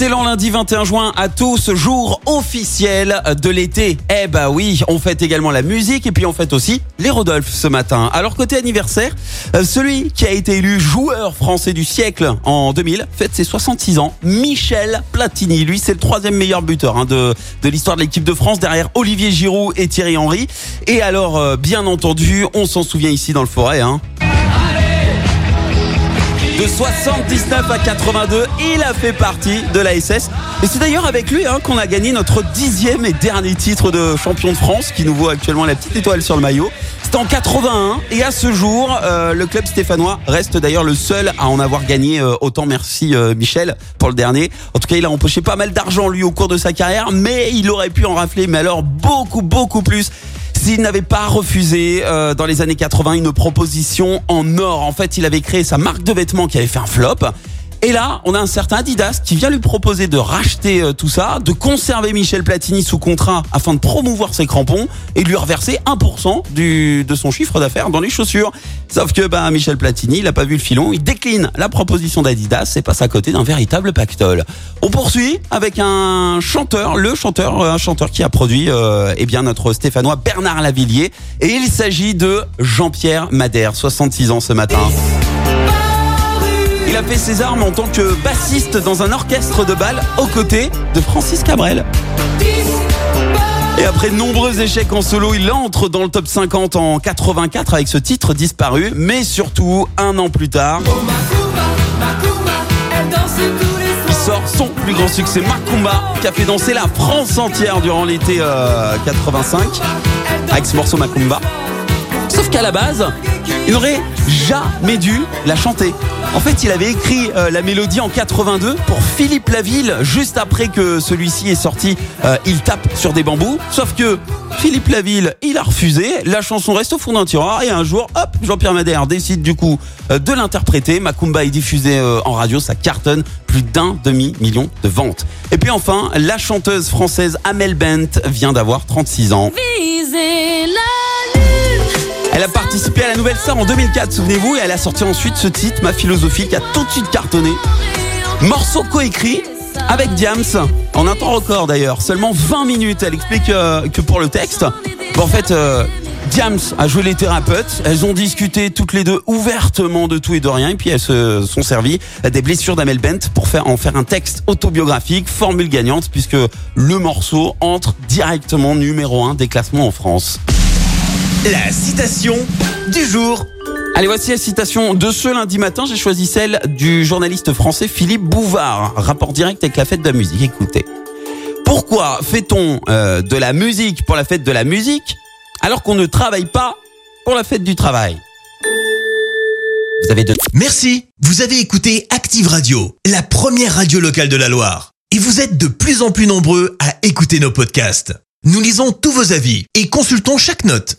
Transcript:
Excellent lundi 21 juin à tous, jour officiel de l'été. Eh bah oui, on fête également la musique et puis on fête aussi les Rodolphe ce matin. Alors côté anniversaire, euh, celui qui a été élu joueur français du siècle en 2000 fête ses 66 ans, Michel Platini. Lui c'est le troisième meilleur buteur hein, de, l'histoire de l'équipe de France derrière Olivier Giroud et Thierry Henry. Et alors euh, bien entendu, on s'en souvient ici dans le forêt. Hein, de 79 à 82, il a fait partie de la SS. Et c'est d'ailleurs avec lui hein, qu'on a gagné notre dixième et dernier titre de champion de France, qui nous vaut actuellement la petite étoile sur le maillot. C'était en 81 et à ce jour, euh, le club stéphanois reste d'ailleurs le seul à en avoir gagné euh, autant. Merci euh, Michel pour le dernier. En tout cas, il a empoché pas mal d'argent lui au cours de sa carrière, mais il aurait pu en rafler, mais alors beaucoup beaucoup plus s'il n'avait pas refusé euh, dans les années 80 une proposition en or. En fait, il avait créé sa marque de vêtements qui avait fait un flop. Et là, on a un certain Adidas qui vient lui proposer de racheter euh, tout ça, de conserver Michel Platini sous contrat afin de promouvoir ses crampons et de lui reverser 1% du, de son chiffre d'affaires dans les chaussures. Sauf que bah, Michel Platini, il a pas vu le filon, il décline la proposition d'Adidas et passe à côté d'un véritable pactole. On poursuit avec un chanteur, le chanteur, euh, un chanteur qui a produit euh, eh bien notre Stéphanois Bernard Lavillier et il s'agit de Jean-Pierre Madère, 66 ans ce matin. Ses armes en tant que bassiste dans un orchestre de bal aux côtés de Francis Cabrel. Et après de nombreux échecs en solo, il entre dans le top 50 en 84 avec ce titre disparu, mais surtout un an plus tard, il sort son plus grand succès Macumba qui a fait danser la France entière durant l'été euh, 85 avec ce morceau Macumba. Sauf qu'à la base, il n'aurait jamais dû la chanter. En fait, il avait écrit euh, la mélodie en 82 pour Philippe Laville, juste après que celui-ci est sorti euh, Il tape sur des bambous. Sauf que Philippe Laville, il a refusé. La chanson reste au fond d'un tiroir et un jour, hop, Jean-Pierre Madère décide du coup euh, de l'interpréter. Macumba est diffusé en radio, ça cartonne plus d'un demi-million de ventes. Et puis enfin, la chanteuse française Amel Bent vient d'avoir 36 ans. Elle a participé à la Nouvelle Star en 2004, souvenez-vous, et elle a sorti ensuite ce titre, Ma philosophie, qui a tout de suite cartonné. Morceau coécrit avec Diams, en un temps record d'ailleurs, seulement 20 minutes. Elle explique euh, que pour le texte, en fait, euh, Diams a joué les thérapeutes, elles ont discuté toutes les deux ouvertement de tout et de rien, et puis elles se sont servies des blessures d'Amel Bent pour faire, en faire un texte autobiographique, formule gagnante, puisque le morceau entre directement numéro 1 des classements en France. La citation du jour. Allez, voici la citation de ce lundi matin. J'ai choisi celle du journaliste français Philippe Bouvard. Rapport direct avec la fête de la musique. Écoutez. Pourquoi fait-on euh, de la musique pour la fête de la musique alors qu'on ne travaille pas pour la fête du travail? Vous avez de... Merci. Vous avez écouté Active Radio, la première radio locale de la Loire. Et vous êtes de plus en plus nombreux à écouter nos podcasts. Nous lisons tous vos avis et consultons chaque note.